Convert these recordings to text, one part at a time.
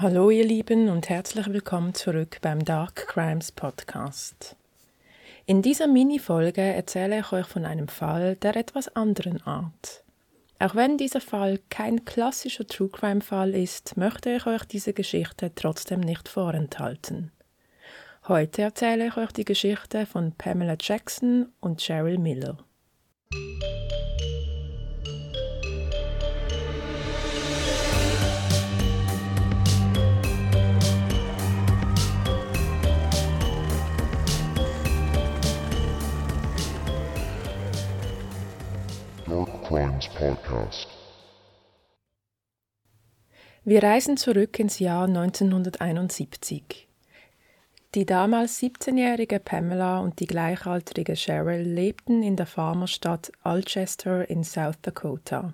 Hallo ihr Lieben und herzlich willkommen zurück beim Dark Crimes Podcast. In dieser Mini-Folge erzähle ich euch von einem Fall der etwas anderen Art. Auch wenn dieser Fall kein klassischer True Crime Fall ist, möchte ich euch diese Geschichte trotzdem nicht vorenthalten. Heute erzähle ich euch die Geschichte von Pamela Jackson und Cheryl Miller. Wir reisen zurück ins Jahr 1971. Die damals 17-jährige Pamela und die gleichaltrige Cheryl lebten in der Farmerstadt Alchester in South Dakota.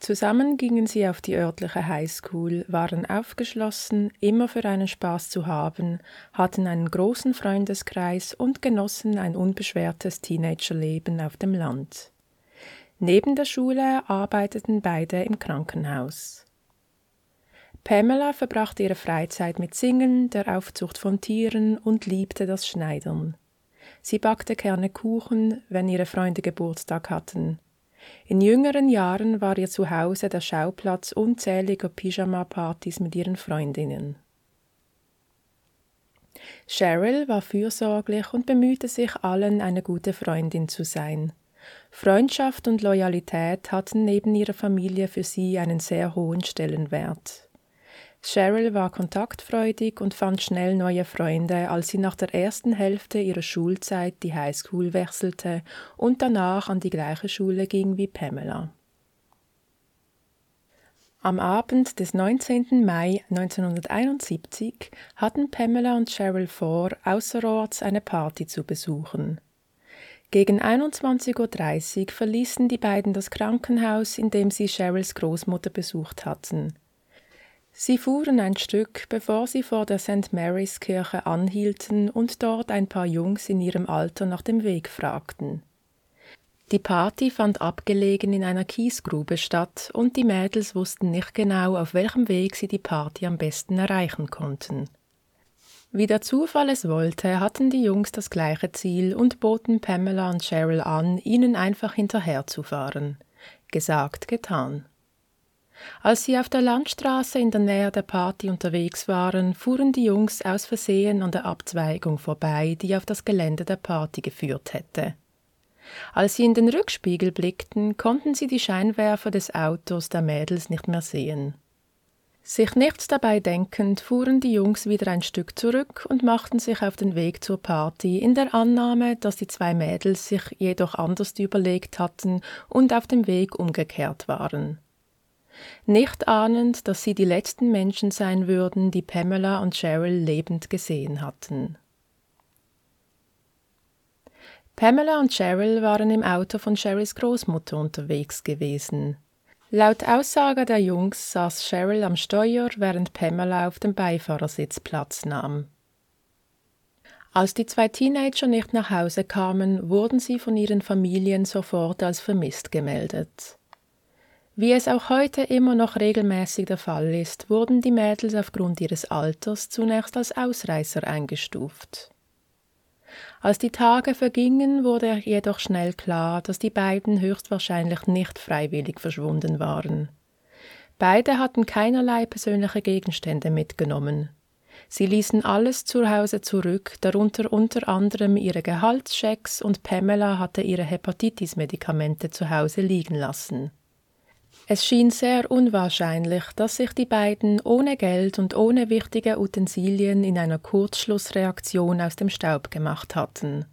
Zusammen gingen sie auf die örtliche Highschool, waren aufgeschlossen, immer für einen Spaß zu haben, hatten einen großen Freundeskreis und genossen ein unbeschwertes Teenagerleben auf dem Land. Neben der Schule arbeiteten beide im Krankenhaus. Pamela verbrachte ihre Freizeit mit Singen, der Aufzucht von Tieren und liebte das Schneidern. Sie backte gerne Kuchen, wenn ihre Freunde Geburtstag hatten. In jüngeren Jahren war ihr Zuhause der Schauplatz unzähliger Pyjama-Partys mit ihren Freundinnen. Cheryl war fürsorglich und bemühte sich, allen eine gute Freundin zu sein. Freundschaft und Loyalität hatten neben ihrer Familie für sie einen sehr hohen Stellenwert. Cheryl war kontaktfreudig und fand schnell neue Freunde, als sie nach der ersten Hälfte ihrer Schulzeit die Highschool wechselte und danach an die gleiche Schule ging wie Pamela. Am Abend des 19. Mai 1971 hatten Pamela und Cheryl vor, außerorts eine Party zu besuchen. Gegen 21.30 Uhr verließen die beiden das Krankenhaus, in dem sie Cheryls Großmutter besucht hatten. Sie fuhren ein Stück, bevor sie vor der St. Marys Kirche anhielten und dort ein paar Jungs in ihrem Alter nach dem Weg fragten. Die Party fand abgelegen in einer Kiesgrube statt und die Mädels wussten nicht genau, auf welchem Weg sie die Party am besten erreichen konnten. Wie der Zufall es wollte, hatten die Jungs das gleiche Ziel und boten Pamela und Cheryl an, ihnen einfach hinterherzufahren. Gesagt, getan. Als sie auf der Landstraße in der Nähe der Party unterwegs waren, fuhren die Jungs aus Versehen an der Abzweigung vorbei, die auf das Gelände der Party geführt hätte. Als sie in den Rückspiegel blickten, konnten sie die Scheinwerfer des Autos der Mädels nicht mehr sehen. Sich nichts dabei denkend, fuhren die Jungs wieder ein Stück zurück und machten sich auf den Weg zur Party, in der Annahme, dass die zwei Mädels sich jedoch anders überlegt hatten und auf dem Weg umgekehrt waren. Nicht ahnend, dass sie die letzten Menschen sein würden, die Pamela und Cheryl lebend gesehen hatten. Pamela und Cheryl waren im Auto von Cheryls Großmutter unterwegs gewesen. Laut Aussage der Jungs saß Cheryl am Steuer, während Pamela auf dem Beifahrersitz Platz nahm. Als die zwei Teenager nicht nach Hause kamen, wurden sie von ihren Familien sofort als vermisst gemeldet. Wie es auch heute immer noch regelmäßig der Fall ist, wurden die Mädels aufgrund ihres Alters zunächst als Ausreißer eingestuft. Als die Tage vergingen, wurde jedoch schnell klar, dass die beiden höchstwahrscheinlich nicht freiwillig verschwunden waren. Beide hatten keinerlei persönliche Gegenstände mitgenommen. Sie ließen alles zu Hause zurück, darunter unter anderem ihre Gehaltschecks und Pamela hatte ihre Hepatitis-Medikamente zu Hause liegen lassen. Es schien sehr unwahrscheinlich, dass sich die beiden ohne Geld und ohne wichtige Utensilien in einer Kurzschlussreaktion aus dem Staub gemacht hatten.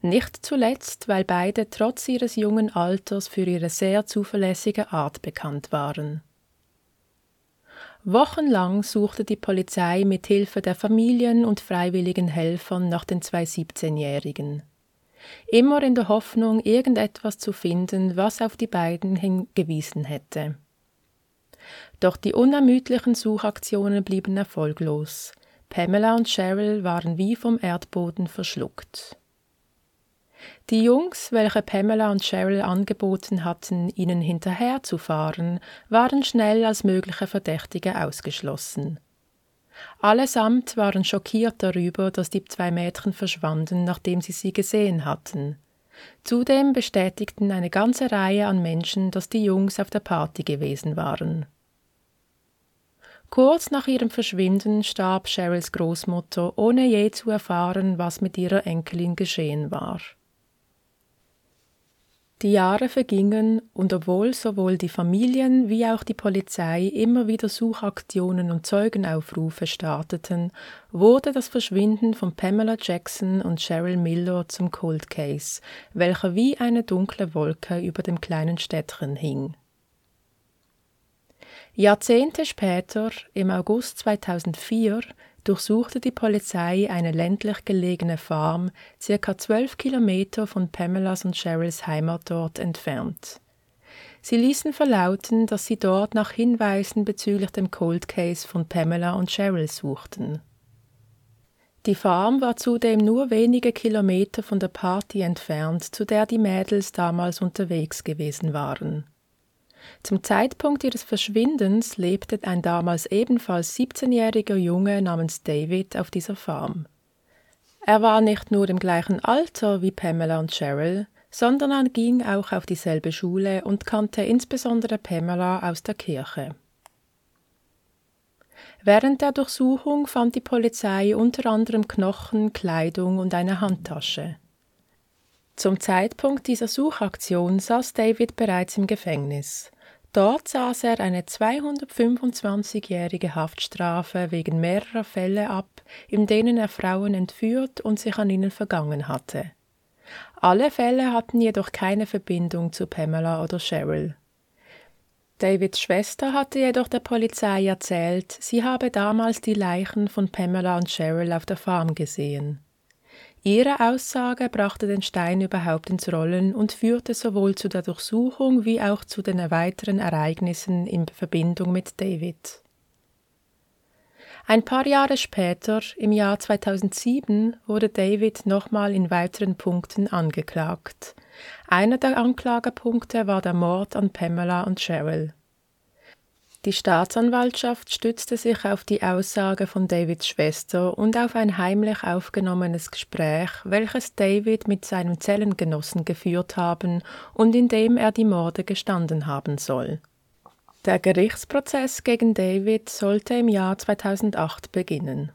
Nicht zuletzt, weil beide trotz ihres jungen Alters für ihre sehr zuverlässige Art bekannt waren. Wochenlang suchte die Polizei mit Hilfe der Familien und freiwilligen Helfern nach den zwei 17-Jährigen immer in der Hoffnung, irgendetwas zu finden, was auf die beiden hingewiesen hätte. Doch die unermüdlichen Suchaktionen blieben erfolglos. Pamela und Cheryl waren wie vom Erdboden verschluckt. Die Jungs, welche Pamela und Cheryl angeboten hatten, ihnen hinterherzufahren, waren schnell als mögliche Verdächtige ausgeschlossen. Allesamt waren schockiert darüber, dass die zwei Mädchen verschwanden, nachdem sie sie gesehen hatten. Zudem bestätigten eine ganze Reihe an Menschen, dass die Jungs auf der Party gewesen waren. Kurz nach ihrem Verschwinden starb Cheryls Großmutter, ohne je zu erfahren, was mit ihrer Enkelin geschehen war. Die Jahre vergingen, und obwohl sowohl die Familien wie auch die Polizei immer wieder Suchaktionen und Zeugenaufrufe starteten, wurde das Verschwinden von Pamela Jackson und Cheryl Miller zum Cold Case, welcher wie eine dunkle Wolke über dem kleinen Städtchen hing. Jahrzehnte später, im August 2004, durchsuchte die Polizei eine ländlich gelegene Farm, circa zwölf Kilometer von Pamelas und Cheryls Heimatort entfernt. Sie ließen verlauten, dass sie dort nach Hinweisen bezüglich dem Cold Case von Pamela und Cheryl suchten. Die Farm war zudem nur wenige Kilometer von der Party entfernt, zu der die Mädels damals unterwegs gewesen waren. Zum Zeitpunkt ihres Verschwindens lebte ein damals ebenfalls 17-jähriger Junge namens David auf dieser Farm. Er war nicht nur im gleichen Alter wie Pamela und Cheryl, sondern er ging auch auf dieselbe Schule und kannte insbesondere Pamela aus der Kirche. Während der Durchsuchung fand die Polizei unter anderem Knochen, Kleidung und eine Handtasche. Zum Zeitpunkt dieser Suchaktion saß David bereits im Gefängnis. Dort saß er eine 225-jährige Haftstrafe wegen mehrerer Fälle ab, in denen er Frauen entführt und sich an ihnen vergangen hatte. Alle Fälle hatten jedoch keine Verbindung zu Pamela oder Cheryl. Davids Schwester hatte jedoch der Polizei erzählt, sie habe damals die Leichen von Pamela und Cheryl auf der Farm gesehen. Ihre Aussage brachte den Stein überhaupt ins Rollen und führte sowohl zu der Durchsuchung wie auch zu den weiteren Ereignissen in Verbindung mit David. Ein paar Jahre später, im Jahr 2007, wurde David nochmal in weiteren Punkten angeklagt. Einer der Anklagepunkte war der Mord an Pamela und Cheryl. Die Staatsanwaltschaft stützte sich auf die Aussage von Davids Schwester und auf ein heimlich aufgenommenes Gespräch, welches David mit seinem Zellengenossen geführt haben und in dem er die Morde gestanden haben soll. Der Gerichtsprozess gegen David sollte im Jahr 2008 beginnen.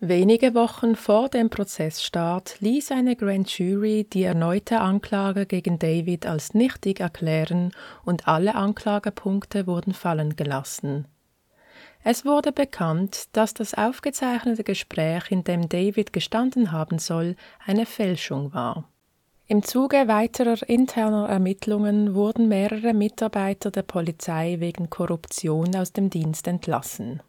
Wenige Wochen vor dem Prozessstart ließ eine Grand Jury die erneute Anklage gegen David als nichtig erklären und alle Anklagepunkte wurden fallen gelassen. Es wurde bekannt, dass das aufgezeichnete Gespräch, in dem David gestanden haben soll, eine Fälschung war. Im Zuge weiterer interner Ermittlungen wurden mehrere Mitarbeiter der Polizei wegen Korruption aus dem Dienst entlassen.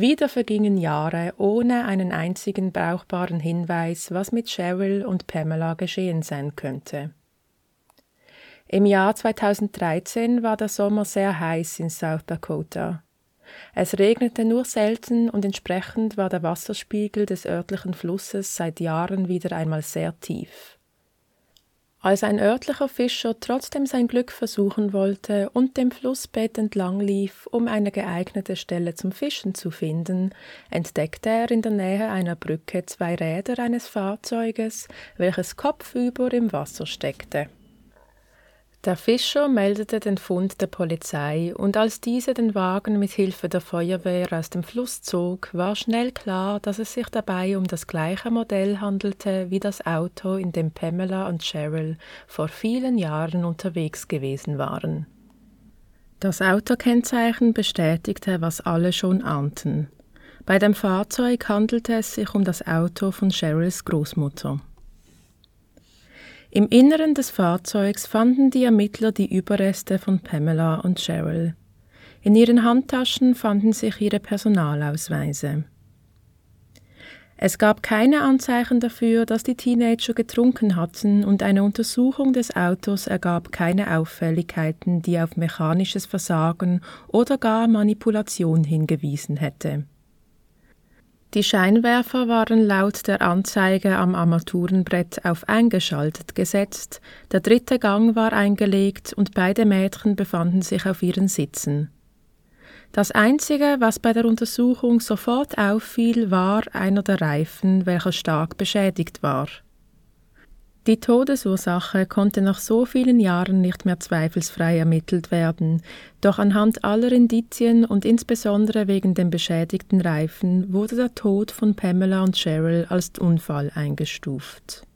Wieder vergingen Jahre ohne einen einzigen brauchbaren Hinweis, was mit Cheryl und Pamela geschehen sein könnte. Im Jahr 2013 war der Sommer sehr heiß in South Dakota. Es regnete nur selten und entsprechend war der Wasserspiegel des örtlichen Flusses seit Jahren wieder einmal sehr tief. Als ein örtlicher Fischer trotzdem sein Glück versuchen wollte und dem Flussbett entlang lief, um eine geeignete Stelle zum Fischen zu finden, entdeckte er in der Nähe einer Brücke zwei Räder eines Fahrzeuges, welches kopfüber im Wasser steckte. Der Fischer meldete den Fund der Polizei, und als diese den Wagen mit Hilfe der Feuerwehr aus dem Fluss zog, war schnell klar, dass es sich dabei um das gleiche Modell handelte wie das Auto, in dem Pamela und Cheryl vor vielen Jahren unterwegs gewesen waren. Das Autokennzeichen bestätigte, was alle schon ahnten. Bei dem Fahrzeug handelte es sich um das Auto von Cheryls Großmutter. Im Inneren des Fahrzeugs fanden die Ermittler die Überreste von Pamela und Cheryl. In ihren Handtaschen fanden sich ihre Personalausweise. Es gab keine Anzeichen dafür, dass die Teenager getrunken hatten und eine Untersuchung des Autos ergab keine Auffälligkeiten, die auf mechanisches Versagen oder gar Manipulation hingewiesen hätte. Die Scheinwerfer waren laut der Anzeige am Armaturenbrett auf eingeschaltet gesetzt, der dritte Gang war eingelegt und beide Mädchen befanden sich auf ihren Sitzen. Das Einzige, was bei der Untersuchung sofort auffiel, war einer der Reifen, welcher stark beschädigt war. Die Todesursache konnte nach so vielen Jahren nicht mehr zweifelsfrei ermittelt werden, doch anhand aller Indizien und insbesondere wegen dem beschädigten Reifen wurde der Tod von Pamela und Cheryl als Unfall eingestuft.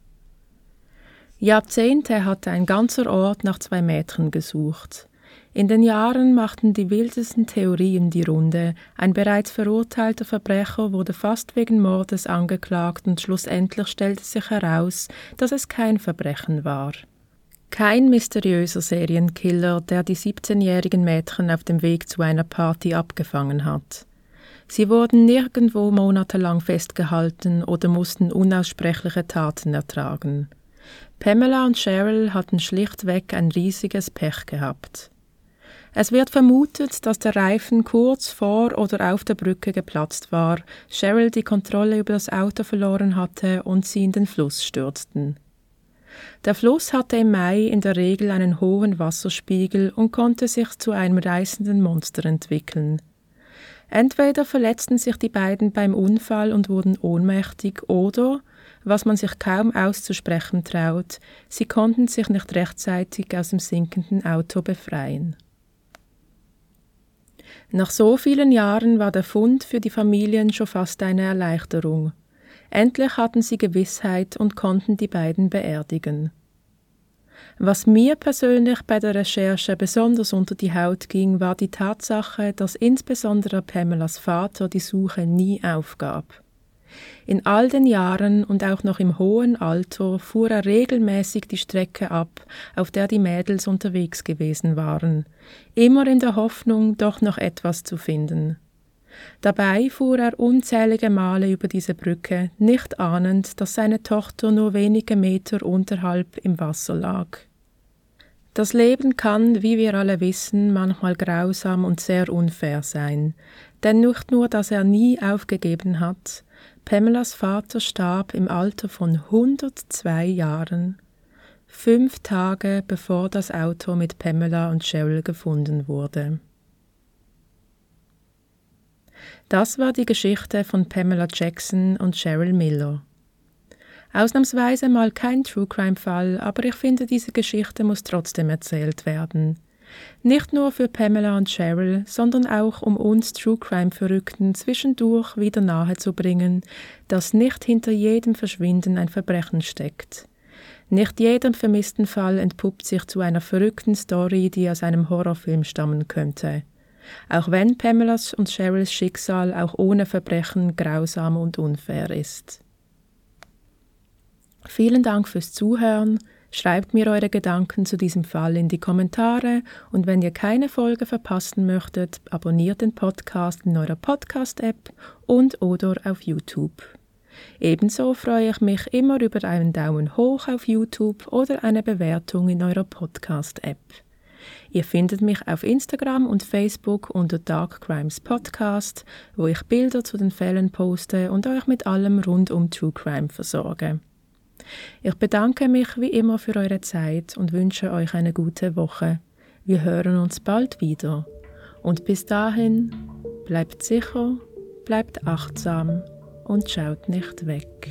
Jahrzehnte hatte ein ganzer Ort nach zwei Mädchen gesucht. In den Jahren machten die wildesten Theorien die Runde. Ein bereits verurteilter Verbrecher wurde fast wegen Mordes angeklagt und schlussendlich stellte sich heraus, dass es kein Verbrechen war. Kein mysteriöser Serienkiller, der die 17-jährigen Mädchen auf dem Weg zu einer Party abgefangen hat. Sie wurden nirgendwo monatelang festgehalten oder mussten unaussprechliche Taten ertragen. Pamela und Cheryl hatten schlichtweg ein riesiges Pech gehabt. Es wird vermutet, dass der Reifen kurz vor oder auf der Brücke geplatzt war, Cheryl die Kontrolle über das Auto verloren hatte und sie in den Fluss stürzten. Der Fluss hatte im Mai in der Regel einen hohen Wasserspiegel und konnte sich zu einem reißenden Monster entwickeln. Entweder verletzten sich die beiden beim Unfall und wurden ohnmächtig oder, was man sich kaum auszusprechen traut, sie konnten sich nicht rechtzeitig aus dem sinkenden Auto befreien. Nach so vielen Jahren war der Fund für die Familien schon fast eine Erleichterung. Endlich hatten sie Gewissheit und konnten die beiden beerdigen. Was mir persönlich bei der Recherche besonders unter die Haut ging, war die Tatsache, dass insbesondere Pamelas Vater die Suche nie aufgab. In all den Jahren und auch noch im hohen Alter fuhr er regelmäßig die Strecke ab, auf der die Mädels unterwegs gewesen waren, immer in der Hoffnung, doch noch etwas zu finden. Dabei fuhr er unzählige Male über diese Brücke, nicht ahnend, dass seine Tochter nur wenige Meter unterhalb im Wasser lag. Das Leben kann, wie wir alle wissen, manchmal grausam und sehr unfair sein, denn nicht nur, dass er nie aufgegeben hat, Pamelas Vater starb im Alter von 102 Jahren, fünf Tage bevor das Auto mit Pamela und Cheryl gefunden wurde. Das war die Geschichte von Pamela Jackson und Cheryl Miller. Ausnahmsweise mal kein True Crime Fall, aber ich finde, diese Geschichte muss trotzdem erzählt werden. Nicht nur für Pamela und Cheryl, sondern auch um uns True Crime Verrückten zwischendurch wieder nahezubringen, dass nicht hinter jedem Verschwinden ein Verbrechen steckt. Nicht jeder vermissten Fall entpuppt sich zu einer verrückten Story, die aus einem Horrorfilm stammen könnte. Auch wenn Pamelas und Cheryls Schicksal auch ohne Verbrechen grausam und unfair ist. Vielen Dank fürs Zuhören. Schreibt mir eure Gedanken zu diesem Fall in die Kommentare und wenn ihr keine Folge verpassen möchtet, abonniert den Podcast in eurer Podcast-App und oder auf YouTube. Ebenso freue ich mich immer über einen Daumen hoch auf YouTube oder eine Bewertung in eurer Podcast-App. Ihr findet mich auf Instagram und Facebook unter Dark Crimes Podcast, wo ich Bilder zu den Fällen poste und euch mit allem rund um True Crime versorge. Ich bedanke mich wie immer für eure Zeit und wünsche euch eine gute Woche. Wir hören uns bald wieder. Und bis dahin, bleibt sicher, bleibt achtsam und schaut nicht weg.